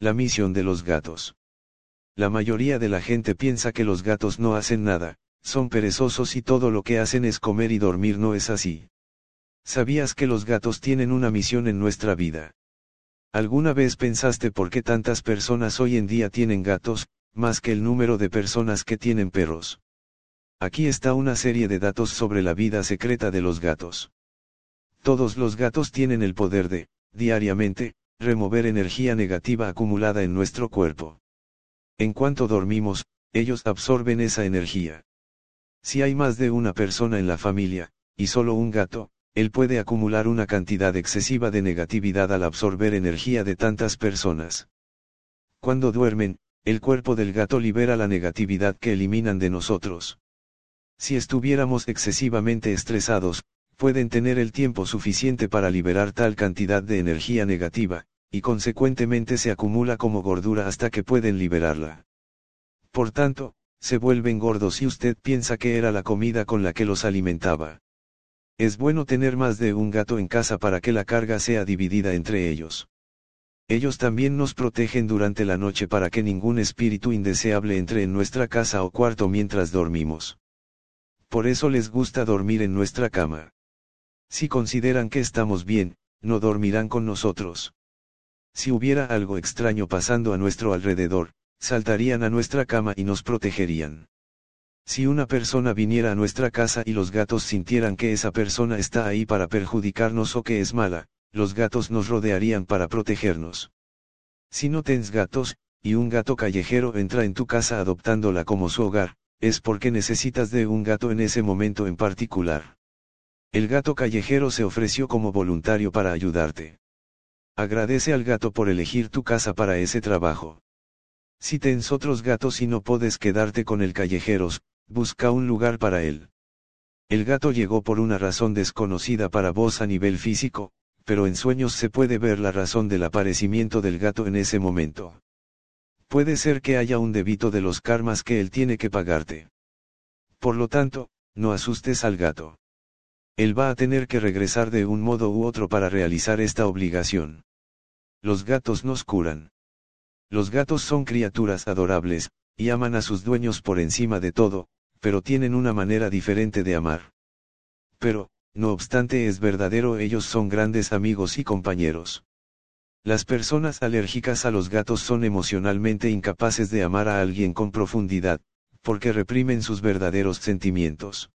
La misión de los gatos. La mayoría de la gente piensa que los gatos no hacen nada, son perezosos y todo lo que hacen es comer y dormir no es así. ¿Sabías que los gatos tienen una misión en nuestra vida? ¿Alguna vez pensaste por qué tantas personas hoy en día tienen gatos, más que el número de personas que tienen perros? Aquí está una serie de datos sobre la vida secreta de los gatos. Todos los gatos tienen el poder de, diariamente, remover energía negativa acumulada en nuestro cuerpo. En cuanto dormimos, ellos absorben esa energía. Si hay más de una persona en la familia, y solo un gato, él puede acumular una cantidad excesiva de negatividad al absorber energía de tantas personas. Cuando duermen, el cuerpo del gato libera la negatividad que eliminan de nosotros. Si estuviéramos excesivamente estresados, pueden tener el tiempo suficiente para liberar tal cantidad de energía negativa, y consecuentemente se acumula como gordura hasta que pueden liberarla. Por tanto, se vuelven gordos si usted piensa que era la comida con la que los alimentaba. Es bueno tener más de un gato en casa para que la carga sea dividida entre ellos. Ellos también nos protegen durante la noche para que ningún espíritu indeseable entre en nuestra casa o cuarto mientras dormimos. Por eso les gusta dormir en nuestra cama. Si consideran que estamos bien, no dormirán con nosotros. Si hubiera algo extraño pasando a nuestro alrededor, saltarían a nuestra cama y nos protegerían. Si una persona viniera a nuestra casa y los gatos sintieran que esa persona está ahí para perjudicarnos o que es mala, los gatos nos rodearían para protegernos. Si no tens gatos, y un gato callejero entra en tu casa adoptándola como su hogar, es porque necesitas de un gato en ese momento en particular. El gato callejero se ofreció como voluntario para ayudarte. Agradece al gato por elegir tu casa para ese trabajo. Si tens otros gatos y no puedes quedarte con el callejeros, busca un lugar para él. El gato llegó por una razón desconocida para vos a nivel físico, pero en sueños se puede ver la razón del aparecimiento del gato en ese momento. Puede ser que haya un débito de los karmas que él tiene que pagarte. Por lo tanto, no asustes al gato. Él va a tener que regresar de un modo u otro para realizar esta obligación. Los gatos nos curan. Los gatos son criaturas adorables, y aman a sus dueños por encima de todo, pero tienen una manera diferente de amar. Pero, no obstante es verdadero ellos son grandes amigos y compañeros. Las personas alérgicas a los gatos son emocionalmente incapaces de amar a alguien con profundidad, porque reprimen sus verdaderos sentimientos.